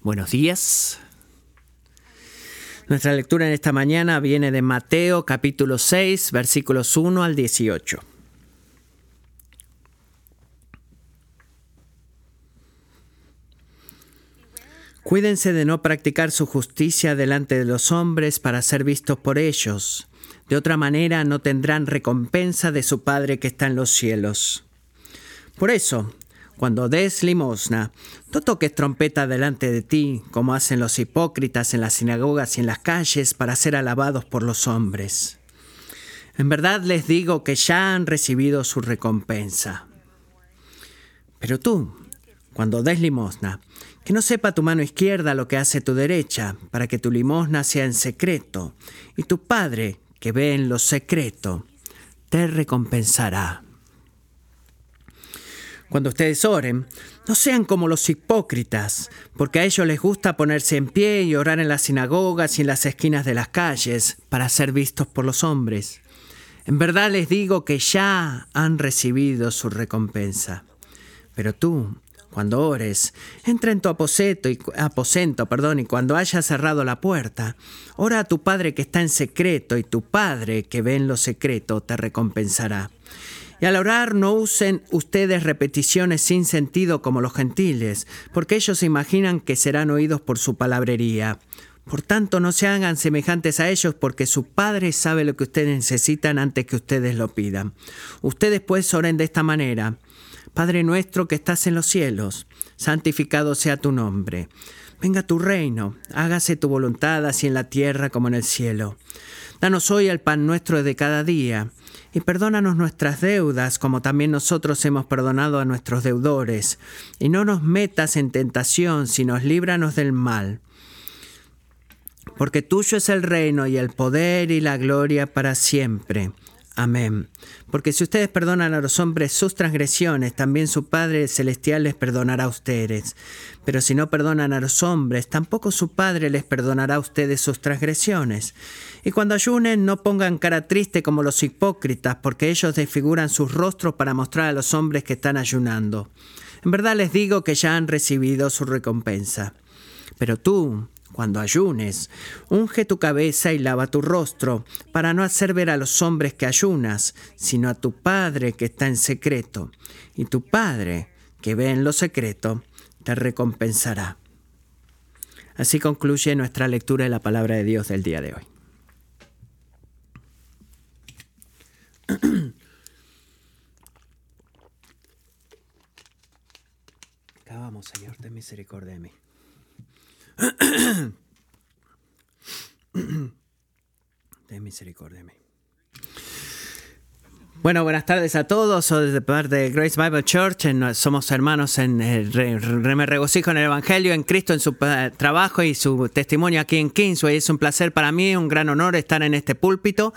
Buenos días. Nuestra lectura en esta mañana viene de Mateo capítulo 6, versículos 1 al 18. Cuídense de no practicar su justicia delante de los hombres para ser vistos por ellos. De otra manera no tendrán recompensa de su Padre que está en los cielos. Por eso, cuando des limosna, no toques trompeta delante de ti, como hacen los hipócritas en las sinagogas y en las calles para ser alabados por los hombres. En verdad les digo que ya han recibido su recompensa. Pero tú, cuando des limosna, que no sepa tu mano izquierda lo que hace tu derecha, para que tu limosna sea en secreto, y tu Padre, que ve en lo secreto, te recompensará. Cuando ustedes oren, no sean como los hipócritas, porque a ellos les gusta ponerse en pie y orar en las sinagogas y en las esquinas de las calles para ser vistos por los hombres. En verdad les digo que ya han recibido su recompensa. Pero tú, cuando ores, entra en tu aposento y, aposento, perdón, y cuando hayas cerrado la puerta, ora a tu Padre que está en secreto, y tu Padre que ve en lo secreto te recompensará. Y al orar no usen ustedes repeticiones sin sentido como los gentiles, porque ellos se imaginan que serán oídos por su palabrería. Por tanto, no se hagan semejantes a ellos, porque su Padre sabe lo que ustedes necesitan antes que ustedes lo pidan. Ustedes pues oren de esta manera. Padre nuestro que estás en los cielos, santificado sea tu nombre. Venga tu reino, hágase tu voluntad así en la tierra como en el cielo. Danos hoy el pan nuestro de cada día, y perdónanos nuestras deudas como también nosotros hemos perdonado a nuestros deudores. Y no nos metas en tentación, sino líbranos del mal. Porque tuyo es el reino y el poder y la gloria para siempre. Amén. Porque si ustedes perdonan a los hombres sus transgresiones, también su Padre Celestial les perdonará a ustedes. Pero si no perdonan a los hombres, tampoco su Padre les perdonará a ustedes sus transgresiones. Y cuando ayunen, no pongan cara triste como los hipócritas, porque ellos desfiguran sus rostros para mostrar a los hombres que están ayunando. En verdad les digo que ya han recibido su recompensa. Pero tú, cuando ayunes, unge tu cabeza y lava tu rostro, para no hacer ver a los hombres que ayunas, sino a tu Padre que está en secreto. Y tu Padre, que ve en lo secreto, te recompensará. Así concluye nuestra lectura de la palabra de Dios del día de hoy. Acabamos, Señor, ten misericordia de mí. Ten misericordia de mí. Bueno, buenas tardes a todos. Soy de parte de Grace Bible Church. somos hermanos en el me regocijo en el Evangelio, en Cristo, en su eh, trabajo y su testimonio aquí en Kingsway. Es un placer para mí, un gran honor estar en este púlpito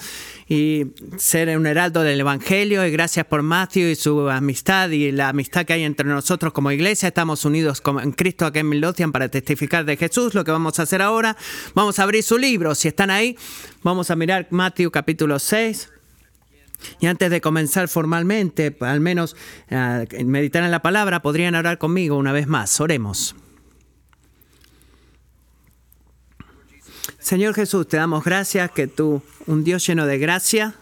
y ser un heraldo del Evangelio. Y gracias por Matthew y su amistad y la amistad que hay entre nosotros como iglesia. Estamos unidos en Cristo aquí en Midlothian para testificar de Jesús. Lo que vamos a hacer ahora, vamos a abrir su libro. Si están ahí, vamos a mirar Matthew capítulo 6. Y antes de comenzar formalmente, al menos uh, meditar en la palabra, podrían orar conmigo una vez más. Oremos. Señor Jesús, te damos gracias que tú, un Dios lleno de gracia,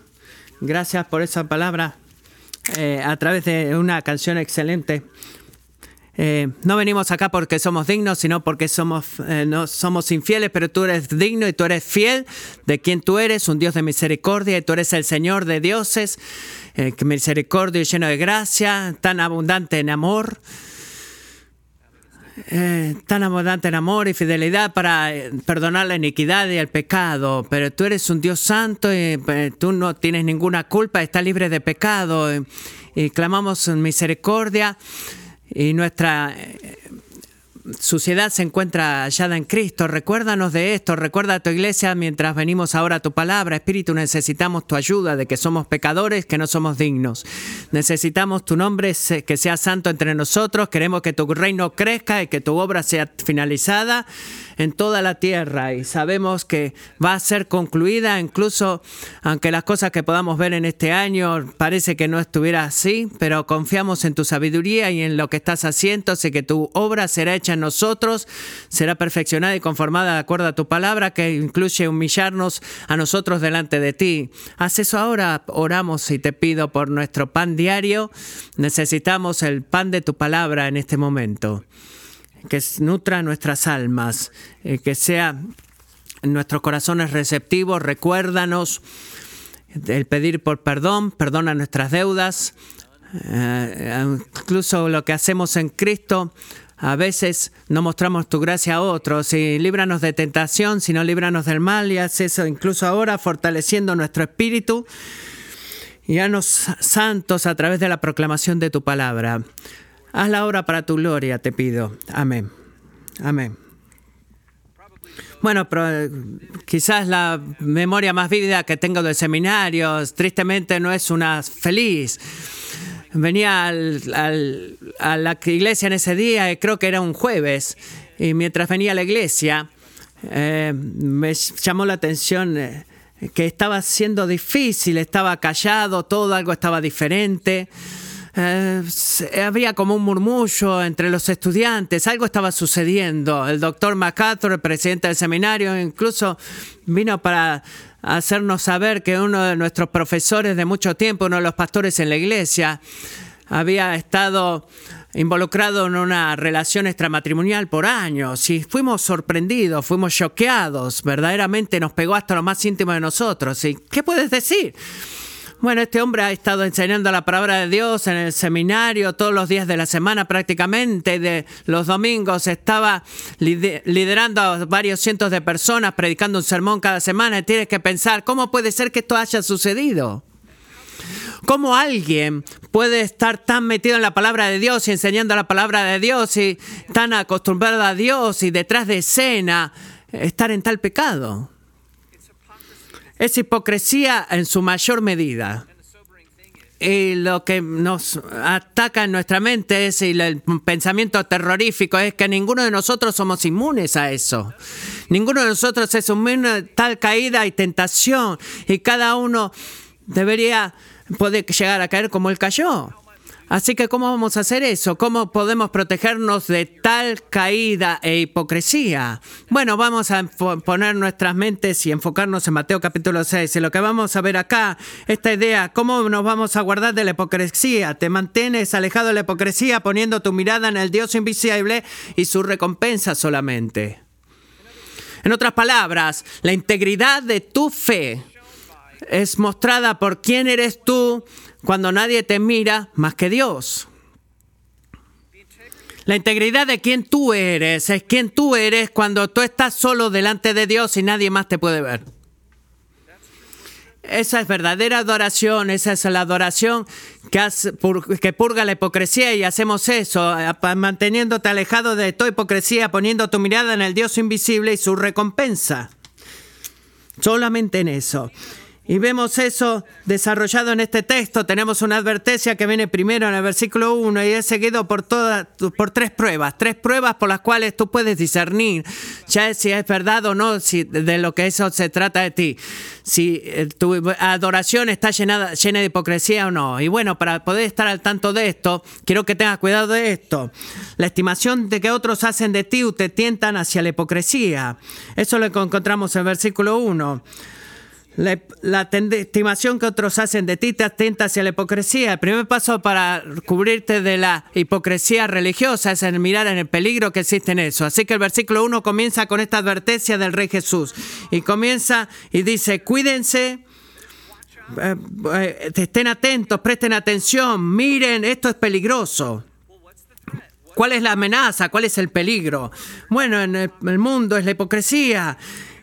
gracias por esa palabra eh, a través de una canción excelente eh, no venimos acá porque somos dignos, sino porque somos, eh, no, somos infieles, pero tú eres digno y tú eres fiel de quien tú eres, un Dios de misericordia, y tú eres el Señor de dioses, eh, misericordia y lleno de gracia, tan abundante en amor. tan abundante en amor y fidelidad para perdonar la iniquidad y el pecado, pero tú eres un Dios santo y tú no tienes ninguna culpa, estás libre de pecado. Y clamamos misericordia y nuestra suciedad se encuentra hallada en Cristo. Recuérdanos de esto, recuerda a tu iglesia mientras venimos ahora a tu palabra. Espíritu, necesitamos tu ayuda de que somos pecadores, que no somos dignos. Necesitamos tu nombre que sea santo entre nosotros. Queremos que tu reino crezca y que tu obra sea finalizada en toda la tierra y sabemos que va a ser concluida, incluso aunque las cosas que podamos ver en este año parece que no estuviera así, pero confiamos en tu sabiduría y en lo que estás haciendo, sé que tu obra será hecha en nosotros será perfeccionada y conformada de acuerdo a tu palabra, que incluye humillarnos a nosotros delante de ti. Haz eso ahora, oramos y te pido por nuestro pan diario. Necesitamos el pan de tu palabra en este momento. Que nutra nuestras almas, eh, que sea nuestros corazones receptivos, recuérdanos el pedir por perdón, perdona nuestras deudas, eh, incluso lo que hacemos en Cristo. A veces no mostramos tu gracia a otros y líbranos de tentación, sino líbranos del mal y haz eso incluso ahora fortaleciendo nuestro espíritu y haznos santos a través de la proclamación de tu palabra. Haz la obra para tu gloria, te pido. Amén. Amén. Bueno, eh, quizás la memoria más vívida que tengo del seminario, tristemente no es una feliz. Venía a la iglesia en ese día, creo que era un jueves, y mientras venía a la iglesia, eh, me llamó la atención eh, que estaba siendo difícil, estaba callado, todo algo estaba diferente. Eh, había como un murmullo entre los estudiantes, algo estaba sucediendo. El doctor MacArthur, el presidente del seminario, incluso vino para hacernos saber que uno de nuestros profesores de mucho tiempo, uno de los pastores en la iglesia, había estado involucrado en una relación extramatrimonial por años y fuimos sorprendidos, fuimos choqueados, verdaderamente nos pegó hasta lo más íntimo de nosotros. ¿Y qué puedes decir? Bueno, este hombre ha estado enseñando la palabra de Dios en el seminario todos los días de la semana prácticamente, de los domingos estaba liderando a varios cientos de personas, predicando un sermón cada semana y tienes que pensar, ¿cómo puede ser que esto haya sucedido? ¿Cómo alguien puede estar tan metido en la palabra de Dios y enseñando la palabra de Dios y tan acostumbrado a Dios y detrás de escena estar en tal pecado? Es hipocresía en su mayor medida. Y lo que nos ataca en nuestra mente es el pensamiento terrorífico, es que ninguno de nosotros somos inmunes a eso. Ninguno de nosotros es inmune a tal caída y tentación. Y cada uno debería poder llegar a caer como él cayó. Así que, ¿cómo vamos a hacer eso? ¿Cómo podemos protegernos de tal caída e hipocresía? Bueno, vamos a poner nuestras mentes y enfocarnos en Mateo capítulo 6. Y lo que vamos a ver acá, esta idea, ¿cómo nos vamos a guardar de la hipocresía? Te mantienes alejado de la hipocresía poniendo tu mirada en el Dios invisible y su recompensa solamente. En otras palabras, la integridad de tu fe es mostrada por quién eres tú cuando nadie te mira más que Dios. La integridad de quién tú eres es quién tú eres cuando tú estás solo delante de Dios y nadie más te puede ver. Esa es verdadera adoración, esa es la adoración que, que, purga la hipocresía y hacemos eso, manteniéndote alejado de toda hipocresía, poniendo tu mirada en el Dios invisible y su recompensa. Solamente en eso. Y vemos eso desarrollado en este texto. Tenemos una advertencia que viene primero en el versículo 1 y es seguido por, por tres pruebas. Tres pruebas por las cuales tú puedes discernir ya si es verdad o no si de lo que eso se trata de ti. Si eh, tu adoración está llena, llena de hipocresía o no. Y bueno, para poder estar al tanto de esto, quiero que tengas cuidado de esto. La estimación de que otros hacen de ti te tientan hacia la hipocresía. Eso lo encontramos en el versículo 1. La, estimación que otros hacen de ti te atenta hacia la hipocresía. El primer paso para cubrirte de la hipocresía religiosa es mirar en el peligro que existe en eso. Así que el versículo 1 comienza con esta advertencia del Rey Jesús. Y comienza y dice, cuídense. Eh, eh, estén atentos, presten atención, miren, esto es peligroso. ¿Cuál es la amenaza? ¿Cuál es el peligro? Bueno, en el mundo es la hipocresía.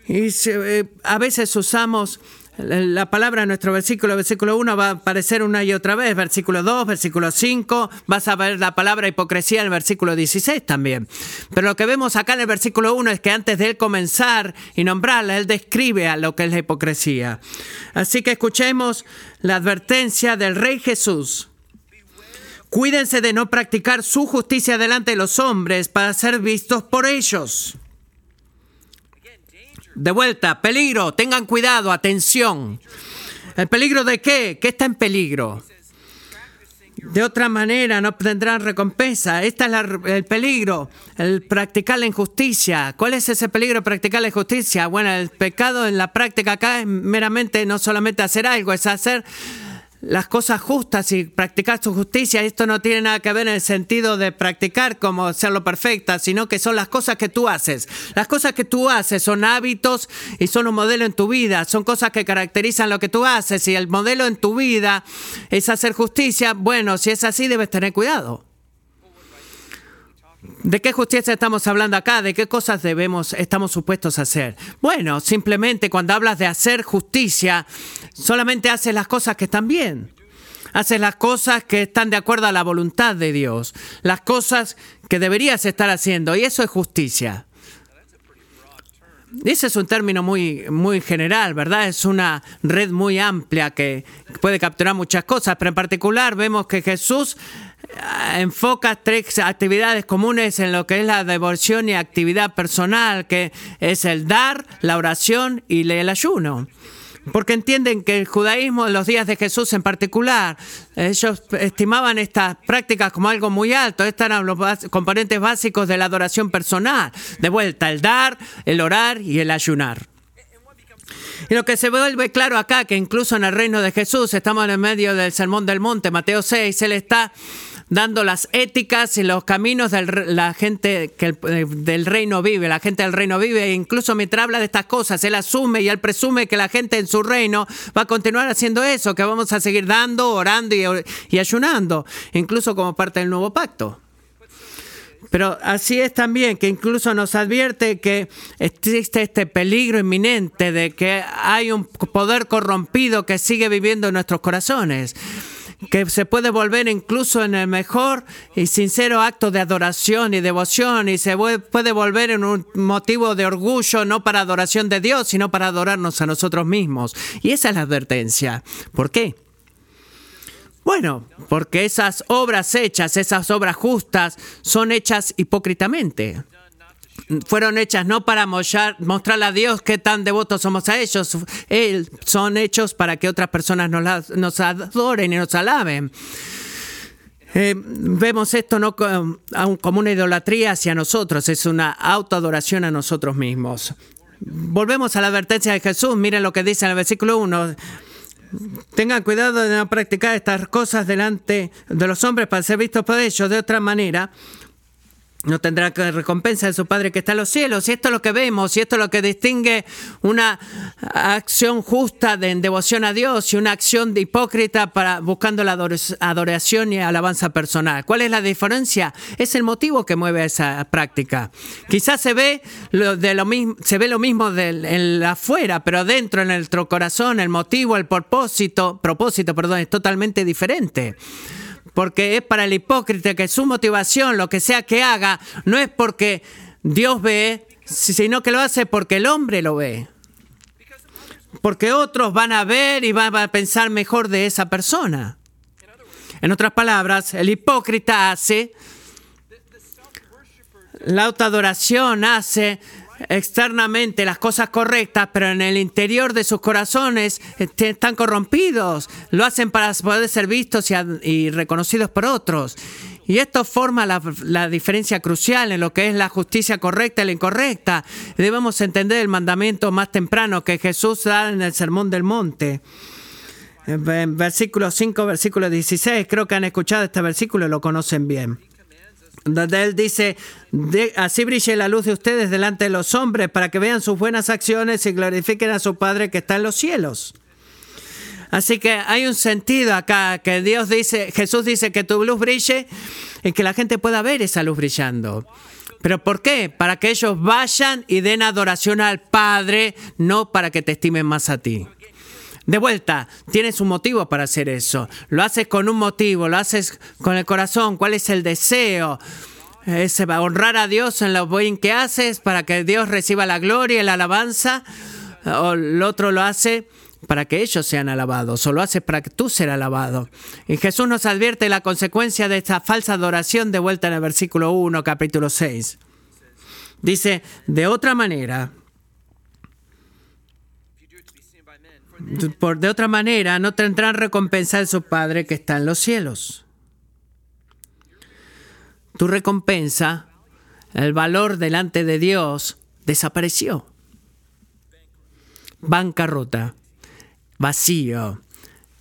Y eh, a veces usamos la palabra en nuestro versículo, versículo 1 va a aparecer una y otra vez, versículo 2, versículo 5, vas a ver la palabra hipocresía en el versículo 16 también. Pero lo que vemos acá en el versículo 1 es que antes de él comenzar y nombrarla, él describe a lo que es la hipocresía. Así que escuchemos la advertencia del Rey Jesús. Cuídense de no practicar su justicia delante de los hombres para ser vistos por ellos. De vuelta, peligro, tengan cuidado, atención. ¿El peligro de qué? ¿Qué está en peligro? De otra manera no tendrán recompensa. Este es el peligro, el practicar la injusticia. ¿Cuál es ese peligro de practicar la injusticia? Bueno, el pecado en la práctica acá es meramente no solamente hacer algo, es hacer las cosas justas y practicar su justicia. Esto no tiene nada que ver en el sentido de practicar como serlo perfecta, sino que son las cosas que tú haces. Las cosas que tú haces son hábitos y son un modelo en tu vida, son cosas que caracterizan lo que tú haces. Y el modelo en tu vida es hacer justicia, bueno, si es así debes tener cuidado. ¿De qué justicia estamos hablando acá? ¿De qué cosas debemos, estamos supuestos a hacer? Bueno, simplemente cuando hablas de hacer justicia, solamente haces las cosas que están bien. Haces las cosas que están de acuerdo a la voluntad de Dios. Las cosas que deberías estar haciendo. Y eso es justicia. Ese es un término muy, muy general, ¿verdad? Es una red muy amplia que puede capturar muchas cosas, pero en particular vemos que Jesús enfoca tres actividades comunes en lo que es la devoción y actividad personal, que es el dar, la oración y el ayuno. Porque entienden que el judaísmo en los días de Jesús en particular, ellos estimaban estas prácticas como algo muy alto. Estos eran los componentes básicos de la adoración personal. De vuelta, el dar, el orar y el ayunar. Y lo que se vuelve claro acá, que incluso en el reino de Jesús, estamos en el medio del Sermón del Monte, Mateo 6, Él está dando las éticas y los caminos de la gente que eh, del reino vive. La gente del reino vive, e incluso mientras habla de estas cosas, él asume y él presume que la gente en su reino va a continuar haciendo eso, que vamos a seguir dando, orando y, y ayunando, incluso como parte del nuevo pacto. Pero así es también que incluso nos advierte que existe este peligro inminente de que hay un poder corrompido que sigue viviendo en nuestros corazones que se puede volver incluso en el mejor y sincero acto de adoración y devoción y se puede volver en un motivo de orgullo no para adoración de Dios, sino para adorarnos a nosotros mismos. Y esa es la advertencia. ¿Por qué? Bueno, porque esas obras hechas, esas obras justas, son hechas hipócritamente fueron hechas no para mostrar, mostrarle a Dios qué tan devotos somos a ellos, son hechos para que otras personas nos, nos adoren y nos alaben. Eh, vemos esto no como una idolatría hacia nosotros, es una autoadoración a nosotros mismos. Volvemos a la advertencia de Jesús, miren lo que dice en el versículo 1. Tengan cuidado de no practicar estas cosas delante de los hombres para ser vistos por ellos de otra manera no tendrá que recompensa de su Padre que está en los cielos. Y esto es lo que vemos, y esto es lo que distingue una acción justa de devoción a Dios y una acción de hipócrita para buscando la adoración y alabanza personal. ¿Cuál es la diferencia? Es el motivo que mueve esa práctica. Quizás se ve lo, de lo mismo, se ve lo mismo en afuera, pero dentro, en nuestro corazón, el motivo, el propósito, propósito, perdón, es totalmente diferente porque es para el hipócrita que su motivación, lo que sea que haga, no es porque Dios ve, sino que lo hace porque el hombre lo ve. Porque otros van a ver y van a pensar mejor de esa persona. En otras palabras, el hipócrita hace, la autoadoración hace externamente las cosas correctas, pero en el interior de sus corazones este, están corrompidos. Lo hacen para poder ser vistos y, reconocidos por otros. Y esto forma la, diferencia crucial en lo que es la justicia correcta y la incorrecta. Debemos entender el mandamiento más temprano que Jesús da en el Sermón del Monte. En versículo 5, versículo 16, creo que han escuchado este versículo y lo conocen bien donde él dice, así brille la luz de ustedes delante de los hombres para que vean sus buenas acciones y glorifiquen a su Padre que está en los cielos. Así que hay un sentido acá que Dios dice, Jesús dice que tu luz brille y que la gente pueda ver esa luz brillando. ¿Pero por qué? Para que ellos vayan y den adoración al Padre, no para que te estimen más a ti. De vuelta, tienes un motivo para hacer eso. Lo haces con un motivo, lo haces con el corazón. ¿Cuál es el deseo? Es honrar a Dios en lo bien que haces para que Dios reciba la gloria y la alabanza. O el otro lo hace para que ellos sean alabados, o lo hace para que tú seas alabado. Y Jesús nos advierte la consecuencia de esta falsa adoración de vuelta en el versículo 1, capítulo 6. Dice, de otra manera, por de otra manera no tendrán recompensa de su Padre que está en los cielos. tu recompensa, el valor delante de Dios, desapareció. Bancarrota, vacío,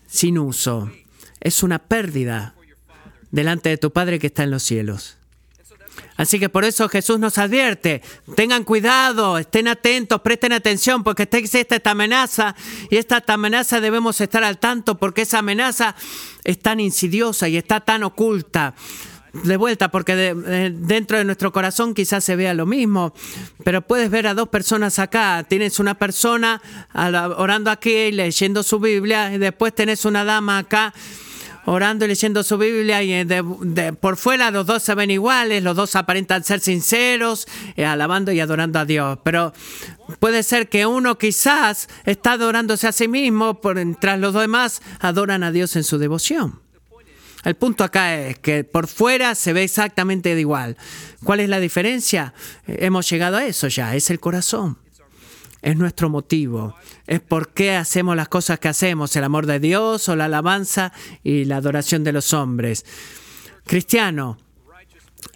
sin uso. Es una pérdida delante de tu Padre que está en los cielos. Así que por eso Jesús nos advierte, tengan cuidado, estén atentos, presten atención, porque existe esta amenaza y esta amenaza debemos estar al tanto porque esa amenaza es tan insidiosa y está tan oculta. De vuelta, porque dentro de nuestro corazón quizás se vea lo mismo, pero puedes ver a dos personas acá. Tienes una persona orando aquí, leyendo su Biblia, y después tenés una dama acá orando y leyendo su Biblia y eh, por fuera los dos se ven iguales, los dos aparentan ser sinceros, eh, alabando y adorando a Dios. Pero puede ser que uno quizás está adorándose a sí mismo, mientras los demás adoran a Dios en su devoción. El punto acá es que por fuera se ve exactamente igual. ¿Cuál es la diferencia? Eh, hemos llegado a eso ya, es el corazón es nuestro motivo, es por qué hacemos las cosas que hacemos, el amor de Dios o la alabanza y la adoración de los hombres. Cristiano,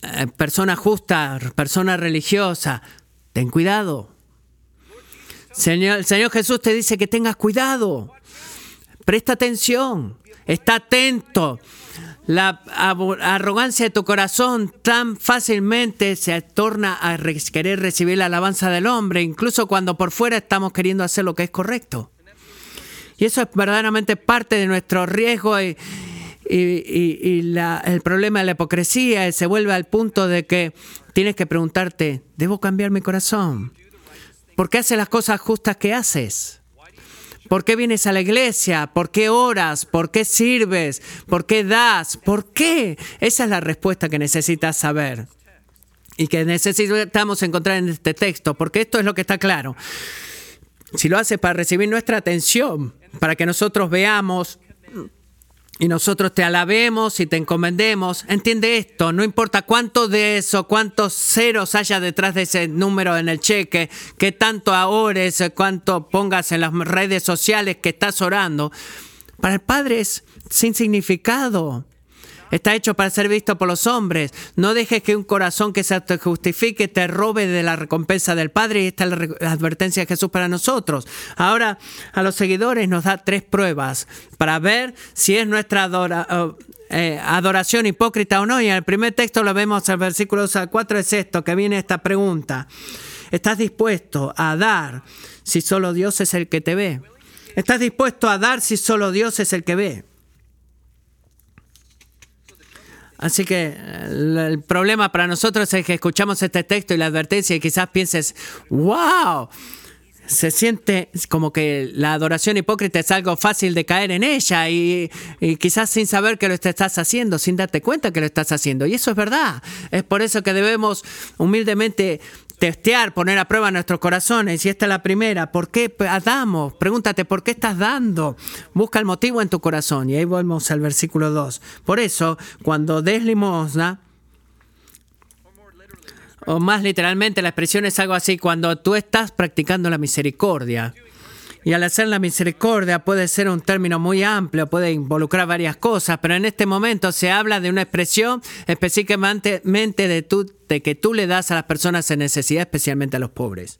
eh, persona justa, persona religiosa, ten cuidado. Señor, el Señor Jesús te dice que tengas cuidado, presta atención, está atento la arrogancia de tu corazón tan fácilmente se torna a querer recibir la alabanza del hombre, incluso cuando por fuera estamos queriendo hacer lo que es correcto. Y eso es verdaderamente parte de nuestro riesgo y, el problema de la hipocresía se vuelve al punto de que tienes que preguntarte, ¿debo cambiar mi corazón? ¿Por qué haces las cosas justas que haces? ¿Por qué vienes a la iglesia? ¿Por qué oras? ¿Por qué sirves? ¿Por qué das? ¿Por qué? Esa es la respuesta que necesitas saber y que necesitamos encontrar en este texto, porque esto es lo que está claro. Si lo haces para recibir nuestra atención, para que nosotros veamos y nosotros te alabemos y te encomendemos, entiende esto, no importa cuánto de eso, cuántos ceros haya detrás de ese número en el cheque, que tanto ahores, cuánto pongas en las redes sociales que estás orando, para el Padre es sin significado. Está hecho para ser visto por los hombres. No dejes que un corazón que se justifique te robe de la recompensa del Padre. Y esta es la advertencia de Jesús para nosotros. Ahora, a los seguidores nos da tres pruebas para ver si es nuestra eh, adoración hipócrita o no. Y en el primer texto lo vemos, el versículo 4 es esto, que viene esta pregunta. ¿Estás dispuesto a dar si solo Dios es el que te ve? ¿Estás dispuesto a dar si solo Dios es el que ve? Así que el problema para nosotros es que escuchamos este texto y la advertencia y quizás pienses, wow, se siente como que la adoración hipócrita es algo fácil de caer en ella y, quizás sin saber que lo estás haciendo, sin darte cuenta que lo estás haciendo. Y eso es verdad. Es por eso que debemos humildemente testear, poner a prueba nuestros corazones. Y esta es la primera. ¿Por qué damos? Pregúntate, ¿por qué estás dando? Busca el motivo en tu corazón. Y ahí volvemos al versículo 2. Por eso, cuando des limosna, o más literalmente la expresión es algo así, cuando tú estás practicando la misericordia. Y al hacer la misericordia puede ser un término muy amplio, puede involucrar varias cosas, pero en este momento se habla de una expresión específicamente de, de que tú le das a las personas en necesidad, especialmente a los pobres.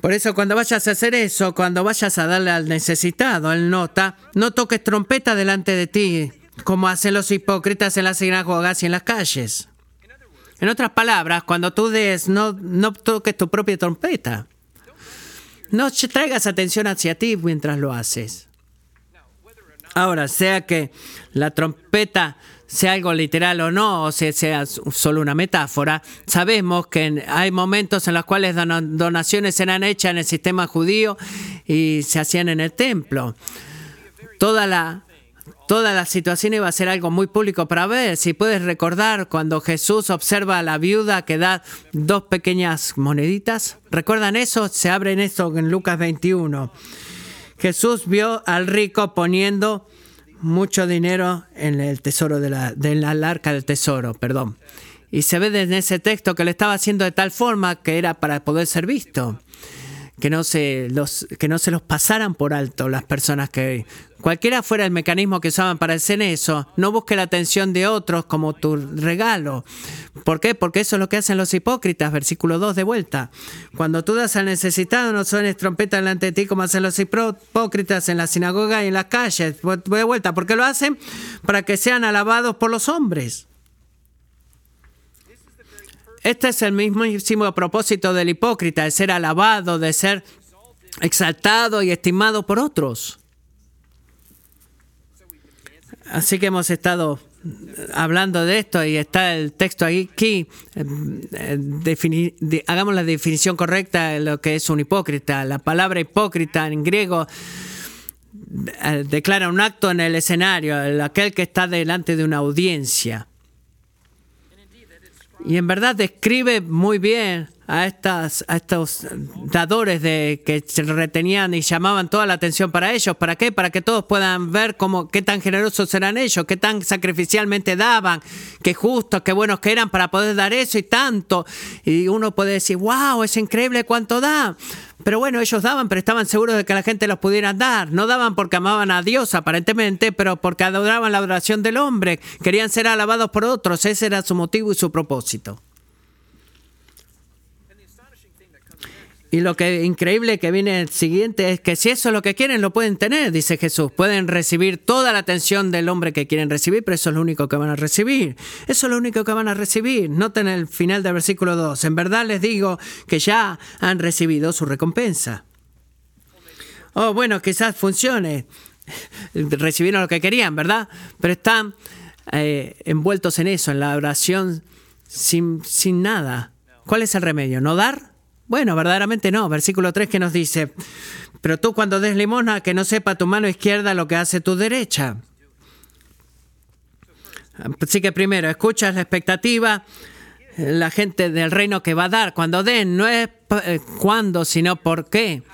Por eso cuando vayas a hacer eso, cuando vayas a darle al necesitado el nota, no toques trompeta delante de ti, como hacen los hipócritas en las sinagogas y en las calles. En otras palabras, cuando tú des, no, no toques tu propia trompeta. No traigas atención hacia ti mientras lo haces. Ahora, sea que la trompeta sea algo literal o no, o sea, sea solo una metáfora, sabemos que hay momentos en los cuales donaciones eran hechas en el sistema judío y se hacían en el templo. Toda la toda la situación iba a ser algo muy público para ver. Si puedes recordar cuando Jesús observa a la viuda que da dos pequeñas moneditas, ¿recuerdan eso? Se abre en eso en Lucas 21. Jesús vio al rico poniendo mucho dinero en el tesoro de la, de la arca del tesoro, perdón. Y se ve desde ese texto que lo estaba haciendo de tal forma que era para poder ser visto que no se los, que no se los pasaran por alto las personas que cualquiera fuera el mecanismo que usaban para hacer eso, no busque la atención de otros como tu regalo. ¿Por qué? Porque eso es lo que hacen los hipócritas, versículo 2 de vuelta. Cuando tú das al necesitado, no suenes trompeta delante de ti como hacen los hipócritas en la sinagoga y en las calles. De vuelta, ¿por qué lo hacen? Para que sean alabados por los hombres. Este es el mismísimo propósito del hipócrita, de ser alabado, de ser exaltado y estimado por otros. Así que hemos estado hablando de esto y está el texto aquí. Eh, hagamos la definición correcta de lo que es un hipócrita. La palabra hipócrita en griego eh, declara un acto en el escenario, aquel que está delante de una audiencia. Y en verdad describe muy bien a, estas, a estos dadores de, que se retenían y llamaban toda la atención para ellos. ¿Para qué? Para que todos puedan ver cómo, qué tan generosos eran ellos, qué tan sacrificialmente daban, qué justos, qué buenos que eran para poder dar eso y tanto. Y uno puede decir, wow, es increíble cuánto da. Pero bueno, ellos daban, pero estaban seguros de que la gente los pudiera dar. No daban porque amaban a Dios, aparentemente, pero porque adoraban la adoración del hombre. Querían ser alabados por otros. Ese era su motivo y su propósito. Y lo que increíble que viene el siguiente es que si eso es lo que quieren, lo pueden tener, dice Jesús. Pueden recibir toda la atención del hombre que quieren recibir, pero eso es lo único que van a recibir. Eso es lo único que van a recibir. Noten el final del versículo 2. En verdad les digo que ya han recibido su recompensa. Oh, bueno, quizás funcione. Recibieron lo que querían, ¿verdad? Pero están eh, envueltos en eso, en la oración sin, sin nada. ¿Cuál es el remedio? ¿No dar? Bueno, verdaderamente no. Versículo 3 que nos dice, pero tú cuando des limosna, que no sepa tu mano izquierda lo que hace tu derecha. Así que primero, escuchas la expectativa, la gente del reino que va a dar. Cuando den, no es eh, cuándo, sino por qué.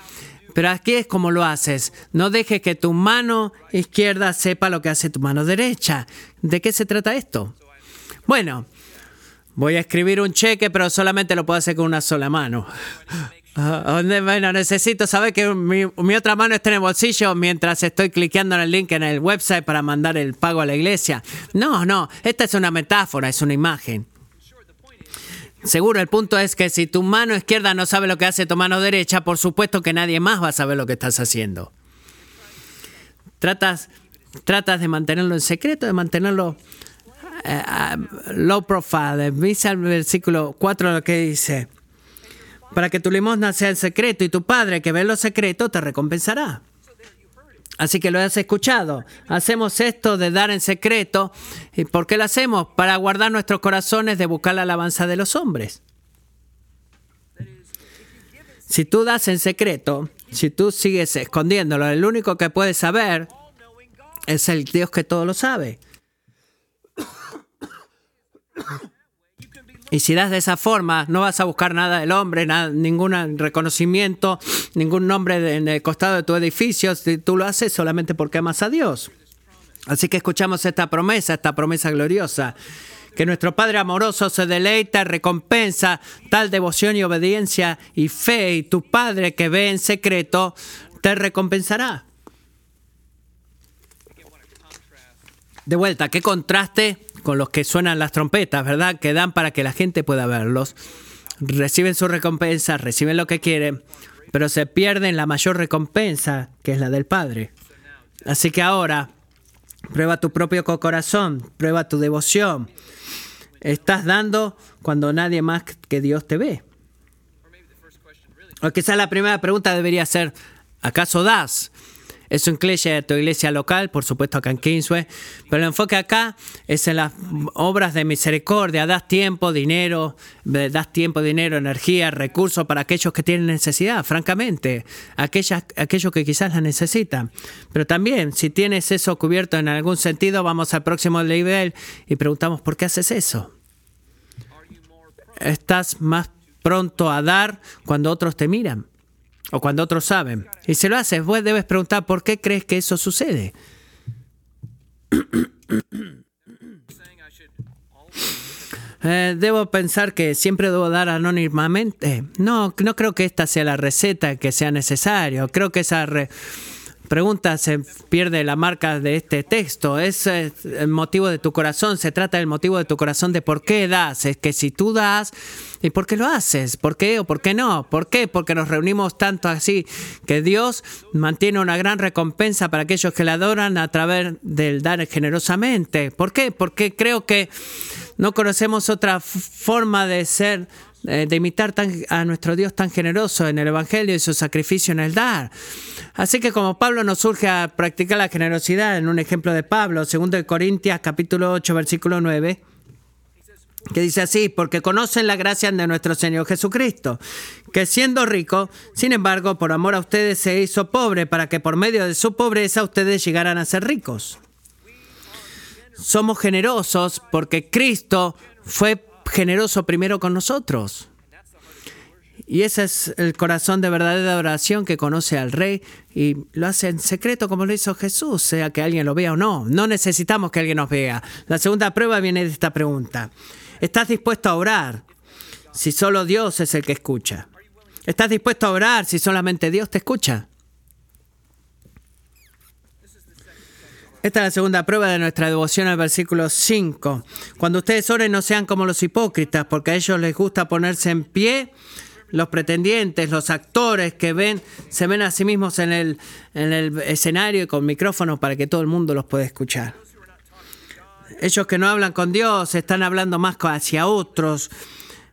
Pero aquí es como lo haces. No dejes que tu mano izquierda sepa lo que hace tu mano derecha. ¿De qué se trata esto? Bueno, Voy a escribir un cheque, pero solamente lo puedo hacer con una sola mano. Ah, bueno, necesito saber que mi, otra mano está en el bolsillo mientras estoy cliqueando en el link en el website para mandar el pago a la iglesia. No, no, esta es una metáfora, es una imagen. Seguro, el punto es que si tu mano izquierda no sabe lo que hace tu mano derecha, por supuesto que nadie más va a saber lo que estás haciendo. Tratas, tratas de mantenerlo en secreto, de mantenerlo low profile. El versículo 4 lo que dice. Para que tu limosna sea el secreto y tu Padre que ve lo secreto te recompensará. Así que lo has escuchado. Hacemos esto de dar en secreto. ¿Y por qué lo hacemos? Para guardar nuestros corazones de buscar la alabanza de los hombres. Si tú das en secreto, si tú sigues escondiéndolo, el único que puede saber es el Dios que todo lo sabe. Y si das de esa forma, no vas a buscar nada del hombre, nada, ningún reconocimiento, ningún nombre en el costado de tu edificio. Tú lo haces solamente porque amas a Dios. Así que escuchamos esta promesa, esta promesa gloriosa. Que nuestro Padre amoroso se deleita, recompensa tal devoción y obediencia y fe. Y tu Padre que ve en secreto te recompensará. De vuelta, qué contraste con los que suenan las trompetas, ¿verdad? Que dan para que la gente pueda verlos. Reciben su recompensa, reciben lo que quieren, pero se pierden la mayor recompensa, que es la del Padre. Así que ahora, prueba tu propio corazón, prueba tu devoción. Estás dando cuando nadie más que Dios te ve. O quizás la primera pregunta debería ser, ¿acaso das? Es cliché de tu iglesia local, por supuesto acá en Kingsway, pero el enfoque acá es en las obras de misericordia. Das tiempo, dinero, das tiempo, dinero, energía, recursos para aquellos que tienen necesidad, francamente, aquellas, aquellos que quizás la necesitan. Pero también, si tienes eso cubierto en algún sentido, vamos al próximo nivel y preguntamos, ¿por qué haces eso? ¿Estás más pronto a dar cuando otros te miran? O cuando otros saben. Y si lo haces, vos debes preguntar por qué crees que eso sucede. Eh, debo pensar que siempre debo dar anónimamente. No, no creo que esta sea la receta que sea necesario. Creo que esa pregunta se pierde la marca de este texto. Es el motivo de tu corazón. Se trata del motivo de tu corazón de por qué das. Es que si tú das, ¿y por qué lo haces? ¿Por qué o por qué no? ¿Por qué? Porque nos reunimos tanto así que Dios mantiene una gran recompensa para aquellos que le adoran a través del dar generosamente. ¿Por qué? Porque creo que no conocemos otra forma de ser eh, de imitar a nuestro Dios tan generoso en el Evangelio y su sacrificio en el dar. Así que como Pablo nos surge a practicar la generosidad, en un ejemplo de Pablo, segundo de Corintias capítulo 8 versículo 9, que dice así, porque conocen la gracia de nuestro Señor Jesucristo, que siendo rico, sin embargo, por amor a ustedes se hizo pobre, para que por medio de su pobreza ustedes llegaran a ser ricos. Somos generosos porque Cristo fue generoso primero con nosotros. Y ese es el corazón de verdadera oración que conoce al Rey y lo hace en secreto como lo hizo Jesús, sea que alguien lo vea o no. No necesitamos que alguien nos vea. La segunda prueba viene de esta pregunta. ¿Estás dispuesto a orar si solo Dios es el que escucha? ¿Estás dispuesto a orar si solamente Dios te escucha? Esta es la segunda prueba de nuestra devoción al versículo 5. Cuando ustedes oren no sean como los hipócritas, porque a ellos les gusta ponerse en pie los pretendientes, los actores que ven, se ven a sí mismos en el, en el escenario y con micrófonos para que todo el mundo los pueda escuchar. Ellos que no hablan con Dios están hablando más hacia otros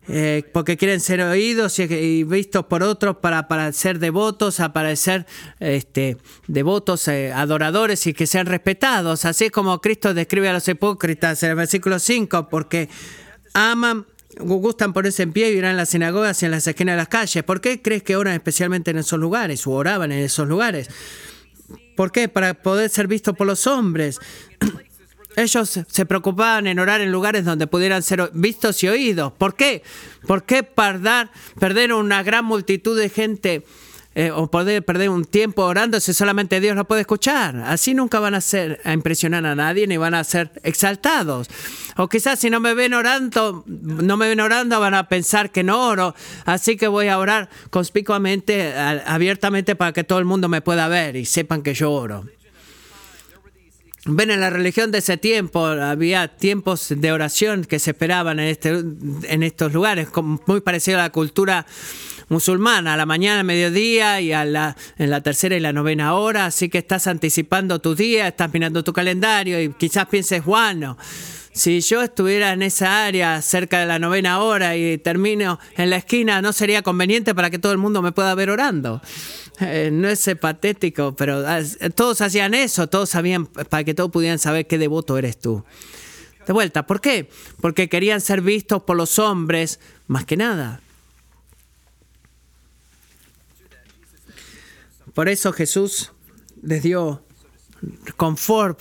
eh, porque quieren ser oídos y, vistos por otros para, para ser devotos, aparecer este, devotos, eh, adoradores y que sean respetados. Así es como Cristo describe a los hipócritas en el versículo 5, porque aman, gustan ponerse en pie y irán en las sinagogas y en las esquinas de las calles. ¿Por qué crees que oran especialmente en esos lugares o oraban en esos lugares? ¿Por qué? Para poder ser vistos por los hombres. Ellos se preocupaban en orar en lugares donde pudieran ser vistos y oídos. ¿Por qué? ¿Por qué perder, una gran multitud de gente eh, o poder perder un tiempo orando si solamente Dios lo puede escuchar? Así nunca van a ser a impresionar a nadie ni van a ser exaltados. O quizás si no me ven orando, no me ven orando, van a pensar que no oro. Así que voy a orar conspicuamente, abiertamente para que todo el mundo me pueda ver y sepan que yo oro. Ven, en la religión de ese tiempo había tiempos de oración que se esperaban en, este, en estos lugares, muy parecido a la cultura musulmana, a la mañana, al mediodía y a la, en la tercera y la novena hora, así que estás anticipando tu día, estás mirando tu calendario y quizás pienses, bueno, si yo estuviera en esa área cerca de la novena hora y termino en la esquina, ¿no sería conveniente para que todo el mundo me pueda ver orando? Eh, no es patético, pero todos hacían eso, todos sabían, para que todos pudieran saber qué devoto eres tú. De vuelta, ¿por qué? Porque querían ser vistos por los hombres más que nada. Por eso Jesús les dio confort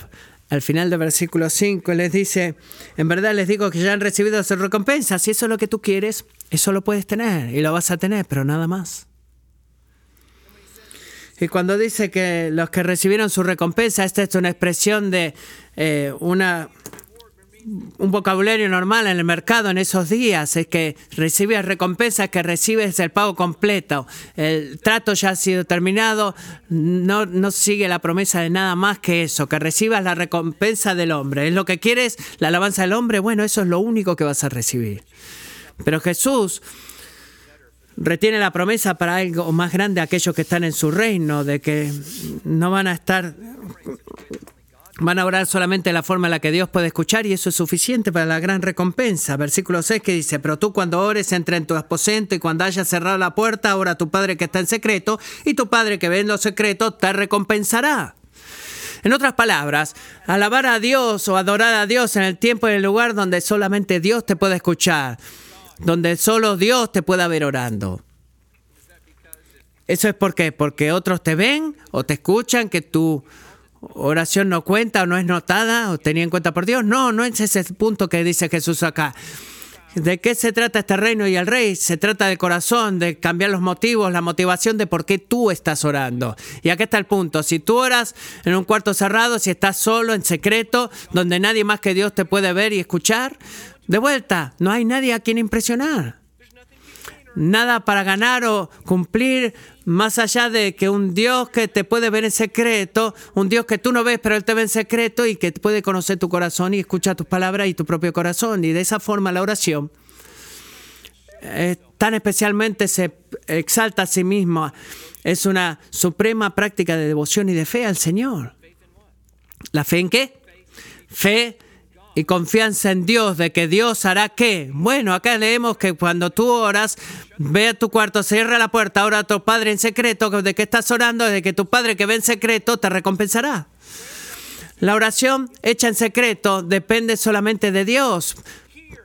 al final del versículo 5 les dice, en verdad les digo que ya han recibido su recompensa, si eso es lo que tú quieres, eso lo puedes tener y lo vas a tener, pero nada más. Y cuando dice que los que recibieron su recompensa, esta es una expresión de eh, una un vocabulario normal en el mercado en esos días es que recibes recompensa, que recibes el pago completo. El trato ya ha sido terminado, no, no sigue la promesa de nada más que eso, que recibas la recompensa del hombre. ¿Es lo que quieres? La alabanza del hombre, bueno, eso es lo único que vas a recibir. Pero Jesús retiene la promesa para algo más grande aquellos que están en su reino, de que no van a estar, van a orar solamente la forma en la que Dios puede escuchar y eso es suficiente para la gran recompensa. Versículo 6 que dice, pero tú cuando ores entra en tu aposento y cuando hayas cerrado la puerta, ora a tu Padre que está en secreto y tu Padre que ve en lo secreto te recompensará. En otras palabras, alabar a Dios o adorar a Dios en el tiempo y en el lugar donde solamente Dios te puede escuchar donde solo Dios te pueda ver orando. ¿Eso es por qué? Porque otros te ven o te escuchan que tu oración no cuenta o no es notada o tenía en cuenta por Dios. No, no es ese punto que dice Jesús acá. ¿De qué se trata este reino y el rey? Se trata del corazón, de cambiar los motivos, la motivación de por qué tú estás orando. Y aquí está el punto. Si tú oras en un cuarto cerrado, si estás solo, en secreto, donde nadie más que Dios te puede ver y escuchar, De vuelta, no hay nadie a quien impresionar. Nada para ganar o cumplir más allá de que un Dios que te puede ver en secreto, un Dios que tú no ves, pero Él te ve en secreto y que puede conocer tu corazón y escucha tus palabras y tu propio corazón. Y de esa forma la oración eh, tan especialmente se exalta a sí misma. Es una suprema práctica de devoción y de fe al Señor. ¿La fe en qué? Fe y confianza en Dios, de que Dios hará qué. Bueno, acá leemos que cuando tú oras, ve a tu cuarto, cierra la puerta, ora a tu Padre en secreto, de que estás orando, de que tu Padre que ve en secreto te recompensará. La oración hecha en secreto depende solamente de Dios,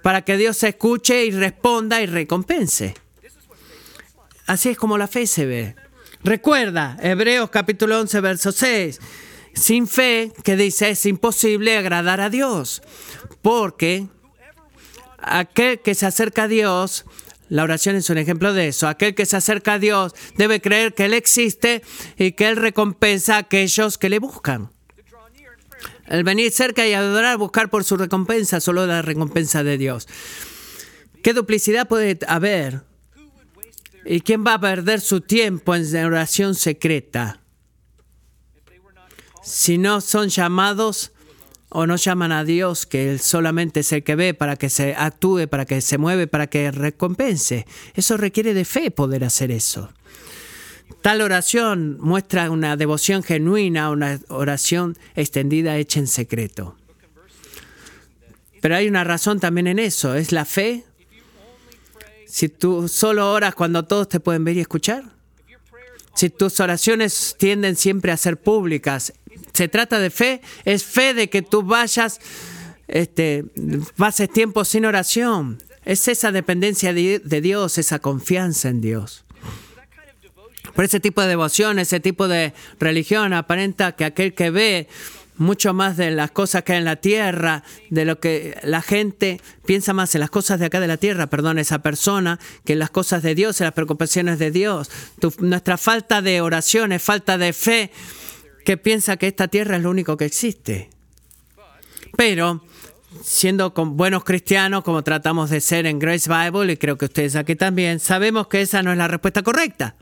para que Dios se escuche y responda y recompense. Así es como la fe se ve. Recuerda, Hebreos capítulo 11, verso 6 sin fe que dice es imposible agradar a Dios, porque aquel que se acerca a Dios, la oración es un ejemplo de eso, aquel que se acerca a Dios debe creer que Él existe y que Él recompensa a aquellos que le buscan. El venir cerca y adorar, buscar por su recompensa, solo la recompensa de Dios. ¿Qué duplicidad puede haber? ¿Y quién va a perder su tiempo en oración secreta? Si no son llamados o no llaman a Dios, que Él solamente es el que ve para que se actúe, para que se mueve, para que recompense. Eso requiere de fe poder hacer eso. Tal oración muestra una devoción genuina, una oración extendida hecha en secreto. Pero hay una razón también en eso, es la fe. Si tú solo oras cuando todos te pueden ver y escuchar, si tus oraciones tienden siempre a ser públicas, se trata de fe, es fe de que tú vayas, este, pases tiempo sin oración. Es esa dependencia de, Dios, esa confianza en Dios. Por ese tipo de devoción, ese tipo de religión aparenta que aquel que ve mucho más de las cosas que hay en la tierra, de lo que la gente piensa más en las cosas de acá de la tierra, perdón, esa persona, que en las cosas de Dios, en las preocupaciones de Dios. nuestra falta de oración falta de fe que piensa que esta tierra es lo único que existe. Pero siendo con buenos cristianos, como tratamos de ser en Grace Bible, y creo que ustedes aquí también, sabemos que esa no es la respuesta correcta.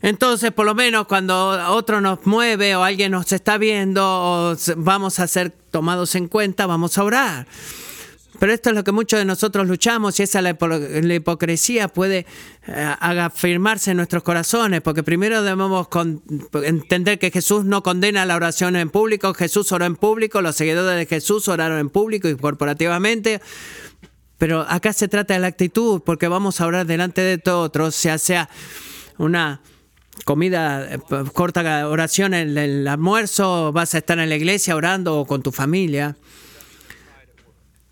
Entonces, por lo menos cuando otro nos mueve o alguien nos está viendo o vamos a ser tomados en cuenta, vamos a orar. Pero esto es lo que muchos de nosotros luchamos y esa la, hipocresía puede eh, afirmarse en nuestros corazones, porque primero debemos entender que Jesús no condena la oración en público, Jesús oró en público, los seguidores de Jesús oraron en público y corporativamente, pero acá se trata de la actitud, porque vamos a orar delante de todos, sea sea una comida, eh, corta oración en el almuerzo, vas a estar en la iglesia orando o con tu familia.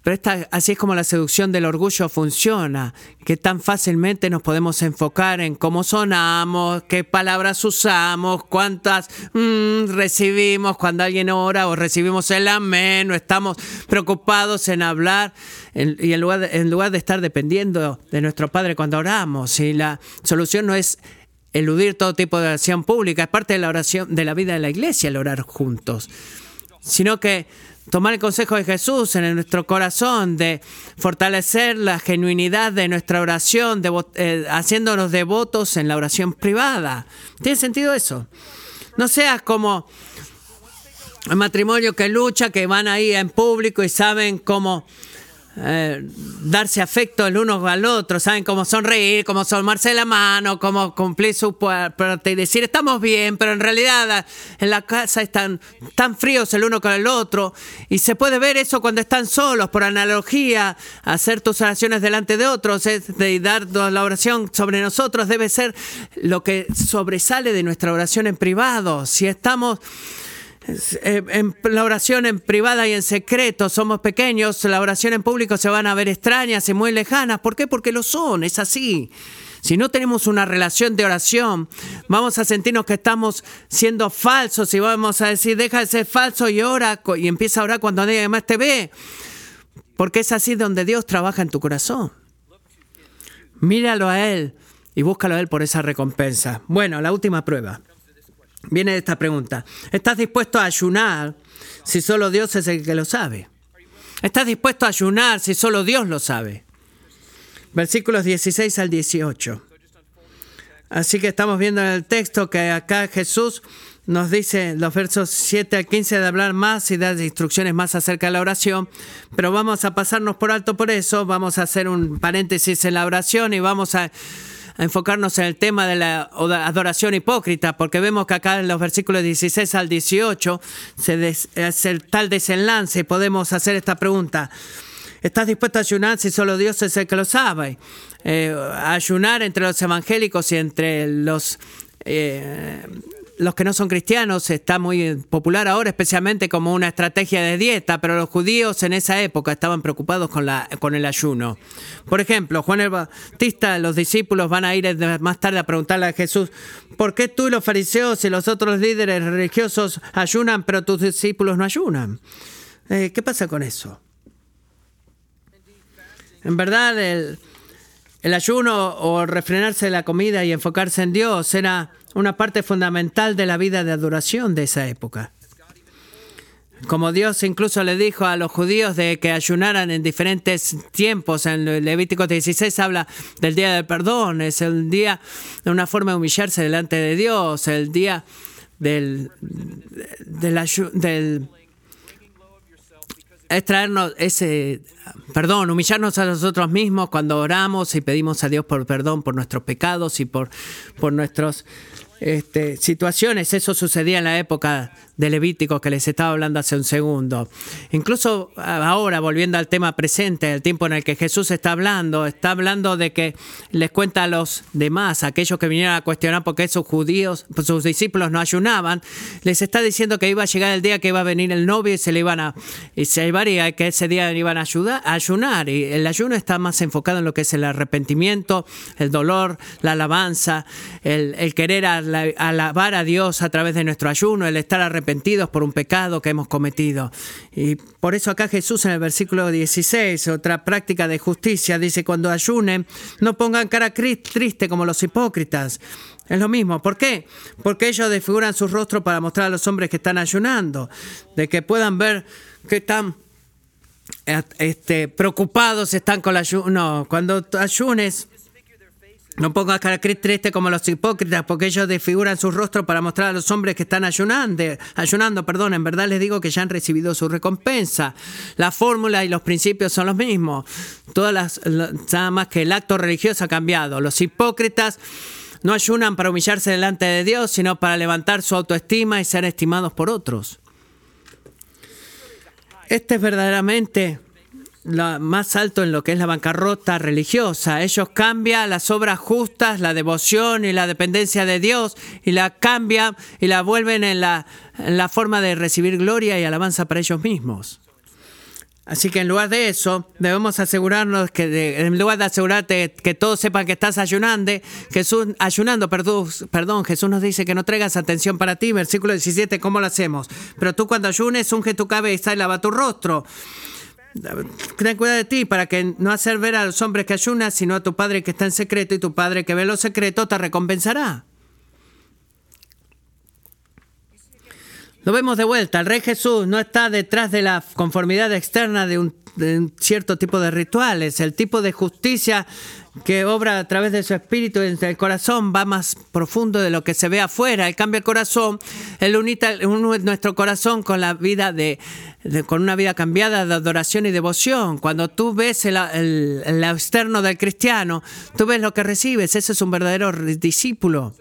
Pero así es como la seducción del orgullo funciona, que tan fácilmente nos podemos enfocar en cómo sonamos, qué palabras usamos, cuántas mm, recibimos cuando alguien ora o recibimos el amén, o estamos preocupados en hablar y en lugar, de, en lugar de estar dependiendo de nuestro Padre cuando oramos. Y la solución no es eludir todo tipo de oración pública, es parte de la oración de la vida de la iglesia el orar juntos, sino que tomar el consejo de Jesús en nuestro corazón, de fortalecer la genuinidad de nuestra oración, eh, haciéndonos devotos en la oración privada. ¿Tiene sentido eso? No seas como el matrimonio que lucha, que van ahí en público y saben cómo eh, darse afecto el uno al otro, saben cómo sonreír, cómo tomarse la mano, cómo cumplir su parte y decir estamos bien, pero en realidad en la casa están tan fríos el uno con el otro y se puede ver eso cuando están solos, por analogía, hacer tus oraciones delante de otros, es de dar la oración sobre nosotros debe ser lo que sobresale de nuestra oración en privado. Si estamos eh, en la oración en privada y en secreto somos pequeños, la oración en público se van a ver extrañas y muy lejanas. ¿Por qué? Porque lo son, es así. Si no tenemos una relación de oración, vamos a sentirnos que estamos siendo falsos y vamos a decir, deja de ser falso y ora y empieza a orar cuando nadie más te ve. Porque es así donde Dios trabaja en tu corazón. Míralo a Él y búscalo a Él por esa recompensa. Bueno, la última prueba viene esta pregunta. ¿Estás dispuesto a ayunar si solo Dios es el que lo sabe? ¿Estás dispuesto a ayunar si solo Dios lo sabe? Versículos 16 al 18. Así que estamos viendo en el texto que acá Jesús nos dice los versos 7 al 15 de hablar más y dar instrucciones más acerca de la oración, pero vamos a pasarnos por alto por eso, vamos a hacer un paréntesis en la oración y vamos a, enfocarnos en el tema de la adoración hipócrita, porque vemos que acá en los versículos 16 al 18 se el tal desenlace y podemos hacer esta pregunta. ¿Estás dispuesto a ayunar si solo Dios es el que lo sabe? Eh, ayunar entre los evangélicos y entre los eh, los que no son cristianos está muy popular ahora, especialmente como una estrategia de dieta, pero los judíos en esa época estaban preocupados con, la, con el ayuno. Por ejemplo, Juan el Bautista, los discípulos van a ir más tarde a preguntarle a Jesús, ¿por qué tú y los fariseos y los otros líderes religiosos ayunan, pero tus discípulos no ayunan? Eh, ¿Qué pasa con eso? En verdad, el, el ayuno o refrenarse de la comida y enfocarse en Dios era una parte fundamental de la vida de adoración de esa época. Como Dios incluso le dijo a los judíos de que ayunaran en diferentes tiempos, en Levítico 16 habla del día del perdón, es el día de una forma de humillarse delante de Dios, el día del, del, es traernos ese perdón, humillarnos a nosotros mismos cuando oramos y pedimos a Dios por perdón por nuestros pecados y por, por nuestras este, situaciones. Eso sucedía en la época de Levítico que les estaba hablando hace un segundo. Incluso ahora, volviendo al tema presente, el tiempo en el que Jesús está hablando, está hablando de que les cuenta a los demás, aquellos que vinieron a cuestionar por qué sus judíos, sus discípulos no ayunaban, les está diciendo que iba a llegar el día que iba a venir el novio y se le iban a y se y que ese día iban a, ayudar, a ayunar. Y el ayuno está más enfocado en lo que es el arrepentimiento, el dolor, la alabanza, el, el querer alabar a Dios a través de nuestro ayuno, el estar arrepentido por un pecado que hemos cometido. Y por eso acá Jesús en el versículo 16, otra práctica de justicia, dice, cuando ayunen, no pongan cara triste como los hipócritas. Es lo mismo. ¿Por qué? Porque ellos desfiguran sus rostros para mostrar a los hombres que están ayunando, de que puedan ver que están este, preocupados, están con la ayuno. Cuando ayunes, no pongas cara triste como los hipócritas, porque ellos desfiguran su rostro para mostrar a los hombres que están ayunando. Ayunando, perdón, en verdad les digo que ya han recibido su recompensa. La fórmula y los principios son los mismos. Todas las, nada más que el acto religioso ha cambiado. Los hipócritas no ayunan para humillarse delante de Dios, sino para levantar su autoestima y ser estimados por otros. Este es verdaderamente más alto en lo que es la bancarrota religiosa. Ellos cambian las obras justas, la devoción y la dependencia de Dios y la cambian y la vuelven en la, en la forma de recibir gloria y alabanza para ellos mismos. Así que en lugar de eso, debemos asegurarnos que, en lugar de asegurarte que todos sepan que estás ayunando, Jesús, ayunando, perdón, perdón, Jesús nos dice que no traigas atención para ti. Versículo 17, ¿cómo lo hacemos? Pero tú cuando ayunes, unge tu cabeza y lava tu rostro ten cuidado de ti para que no hacer ver a los hombres que ayunan, sino a tu Padre que está en secreto y tu Padre que ve lo secreto te recompensará. Lo vemos de vuelta, el Rey Jesús no está detrás de la conformidad externa de un, cierto tipo de rituales, el tipo de justicia que obra a través de su espíritu en el corazón va más profundo de lo que se ve afuera. Él cambia el corazón, Él unita nuestro corazón con la vida de, con una vida cambiada de adoración y devoción. Cuando tú ves el, el, externo del cristiano, tú ves lo que recibes. Ese es un verdadero discípulo.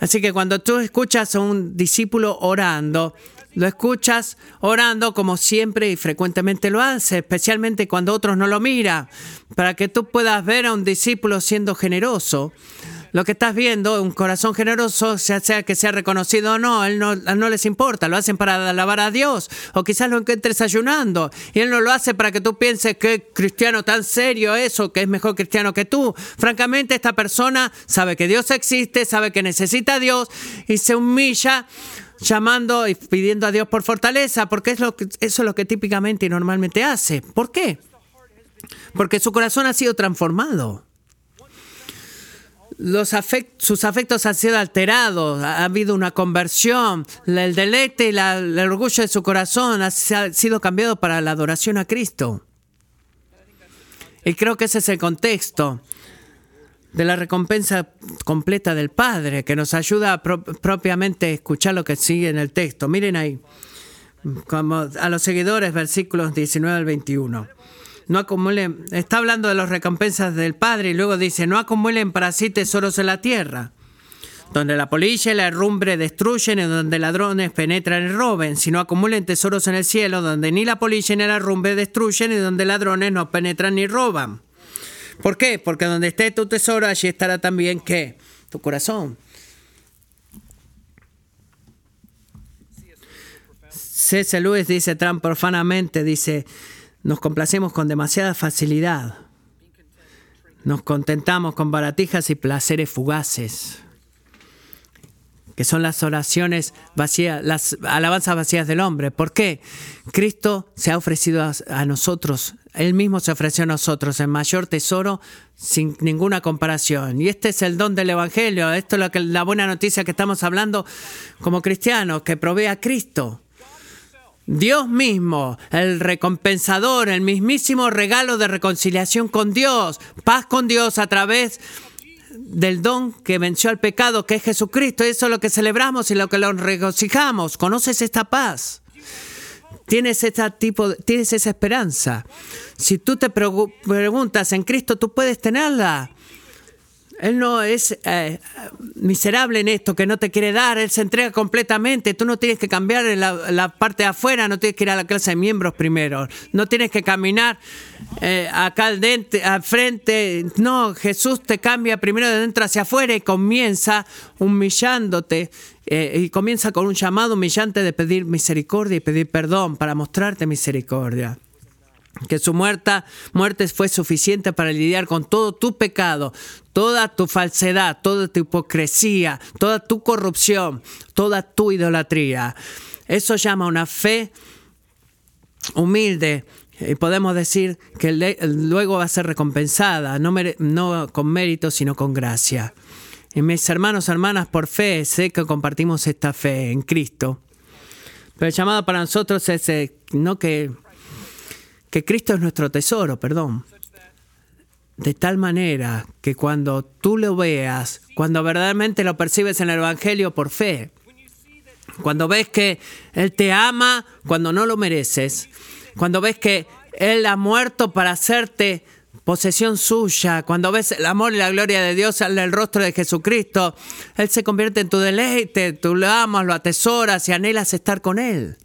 Así que cuando tú escuchas a un discípulo orando, lo escuchas orando como siempre y frecuentemente lo hace, especialmente cuando otros no lo miran, para que tú puedas ver a un discípulo siendo generoso. Lo que estás viendo, un corazón generoso, sea, sea que sea reconocido o no, él no, no les importa, lo hacen para alabar a Dios, o quizás lo encuentres ayunando, y él no lo hace para que tú pienses que cristiano tan serio es o que es mejor cristiano que tú. Francamente, esta persona sabe que Dios existe, sabe que necesita a Dios y se humilla llamando y pidiendo a Dios por fortaleza, porque es lo que, eso es lo que típicamente y normalmente hace. ¿Por qué? Porque su corazón ha sido transformado. Los afect- sus afectos han sido alterados, ha, ha habido una conversión, el deleite y la- el orgullo de su corazón ha sido cambiado para la adoración a Cristo. Y creo que ese es el contexto de la recompensa completa del Padre, que nos ayuda a pro- propiamente escuchar lo que sigue en el texto. Miren ahí, como a los seguidores, versículos 19 al 21. No acumulen, está hablando de las recompensas del Padre y luego dice, no acumulen para sí tesoros en la tierra, donde la polilla y la herrumbre destruyen y donde ladrones penetran y roben, sino acumulen tesoros en el cielo, donde ni la polilla ni la herrumbre destruyen y donde ladrones no penetran ni roban. ¿Por qué? Porque donde esté tu tesoro, allí estará también qué? Tu corazón. C.S. Lewis dice tan profanamente, dice, nos complacemos con demasiada facilidad. Nos contentamos con baratijas y placeres fugaces, que son las oraciones vacías, las alabanzas vacías del hombre. ¿Por qué? Cristo se ha ofrecido a, nosotros, Él mismo se ofreció a nosotros, el mayor tesoro sin ninguna comparación. Y este es el don del Evangelio, esto es lo que, la buena noticia que estamos hablando como cristianos, que provee a Cristo. Dios mismo, el recompensador, el mismísimo regalo de reconciliación con Dios, paz con Dios a través del don que venció al pecado, que es Jesucristo. Eso es lo que celebramos y lo que lo regocijamos. ¿Conoces esta paz? Tienes, esta tipo, tienes esa esperanza. Si tú te pregu- preguntas en Cristo, tú puedes tenerla. Él no es eh, miserable en esto, que no te quiere dar, Él se entrega completamente. Tú no tienes que cambiar la, parte de afuera, no tienes que ir a la clase de miembros primero, no tienes que caminar eh, acá al, dente, al frente. No, Jesús te cambia primero de dentro hacia afuera y comienza humillándote eh, y comienza con un llamado humillante de pedir misericordia y pedir perdón para mostrarte misericordia que su muerta, muerte fue suficiente para lidiar con todo tu pecado, toda tu falsedad, toda tu hipocresía, toda tu corrupción, toda tu idolatría. Eso llama una fe humilde y podemos decir que luego va a ser recompensada, no con mérito, sino con gracia. Y mis hermanos, hermanas, por fe, sé que compartimos esta fe en Cristo. Pero el llamado para nosotros es eh, no que que Cristo es nuestro tesoro, perdón. De tal manera que cuando tú lo veas, cuando verdaderamente lo percibes en el Evangelio por fe, cuando ves que Él te ama cuando no lo mereces, cuando ves que Él ha muerto para hacerte posesión suya, cuando ves el amor y la gloria de Dios en el rostro de Jesucristo, Él se convierte en tu deleite, tú lo amas, lo atesoras y anhelas estar con Él.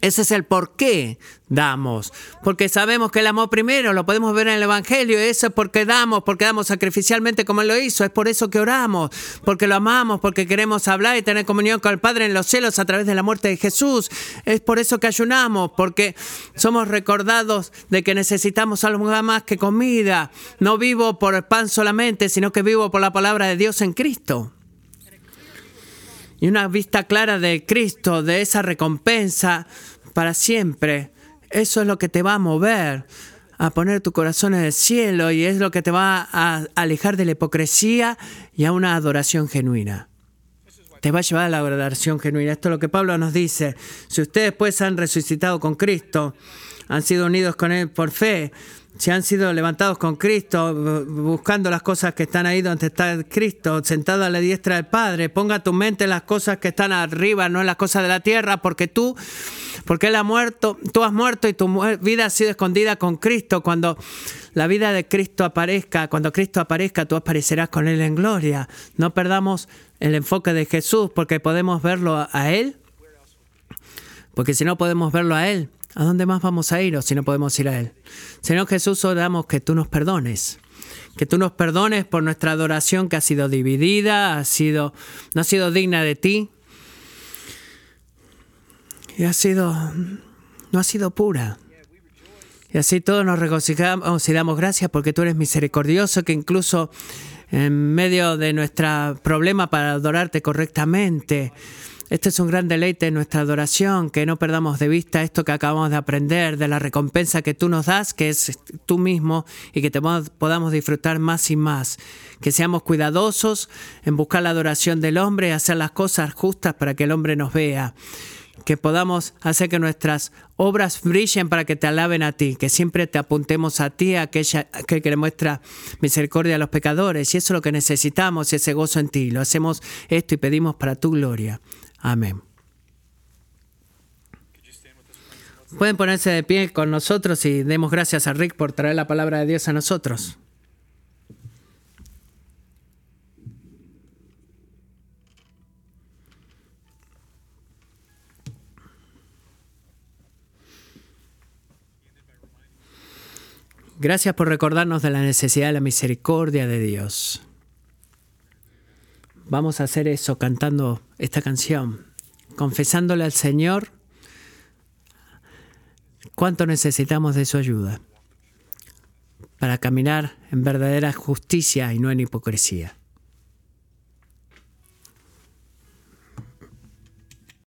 Ese es el por qué damos. Porque sabemos que el amor primero lo podemos ver en el Evangelio. Eso es porque damos, porque damos sacrificialmente como Él lo hizo. Es por eso que oramos, porque lo amamos, porque queremos hablar y tener comunión con el Padre en los cielos a través de la muerte de Jesús. Es por eso que ayunamos, porque somos recordados de que necesitamos algo más que comida. No vivo por el pan solamente, sino que vivo por la palabra de Dios en Cristo y una vista clara de Cristo, de esa recompensa para siempre. Eso es lo que te va a mover a poner tu corazón en el cielo y es lo que te va a alejar de la hipocresía y a una adoración genuina. Te va a llevar a la adoración genuina. Esto es lo que Pablo nos dice. Si ustedes pues han resucitado con Cristo, han sido unidos con Él por fe, si han sido levantados con Cristo, bu- buscando las cosas que están ahí donde está Cristo, sentado a la diestra del Padre, ponga tu mente en las cosas que están arriba, no en las cosas de la tierra, porque tú, porque Él ha muerto, tú has muerto y tu vida ha sido escondida con Cristo. Cuando la vida de Cristo aparezca, cuando Cristo aparezca, tú aparecerás con Él en gloria. No perdamos el enfoque de Jesús, porque podemos verlo a Él, porque si no podemos verlo a Él, ¿a dónde más vamos a ir o si no podemos ir a Él? Señor Jesús, oramos que tú nos perdones. Que tú nos perdones por nuestra adoración que ha sido dividida, ha sido, no ha sido digna de ti. Y ha sido, no ha sido pura. Y así todos nos regocijamos y damos gracias porque tú eres misericordioso, que incluso en medio de nuestro problema para adorarte correctamente, Este es un gran deleite en nuestra adoración, que no perdamos de vista esto que acabamos de aprender, de la recompensa que tú nos das, que es tú mismo, y que te podamos disfrutar más y más. Que seamos cuidadosos en buscar la adoración del hombre y hacer las cosas justas para que el hombre nos vea. Que podamos hacer que nuestras obras brillen para que te alaben a ti, que siempre te apuntemos a ti, aquella que, que le muestra misericordia a los pecadores. Y eso es lo que necesitamos, ese gozo en ti. Lo hacemos esto y pedimos para tu gloria. Amén. Pueden ponerse de pie con nosotros y demos gracias a Rick por traer la palabra de Dios a nosotros. Gracias por recordarnos de la necesidad de la misericordia de Dios. Vamos a hacer eso cantando esta canción, confesándole al Señor cuánto necesitamos de su ayuda para caminar en verdadera justicia y no en hipocresía.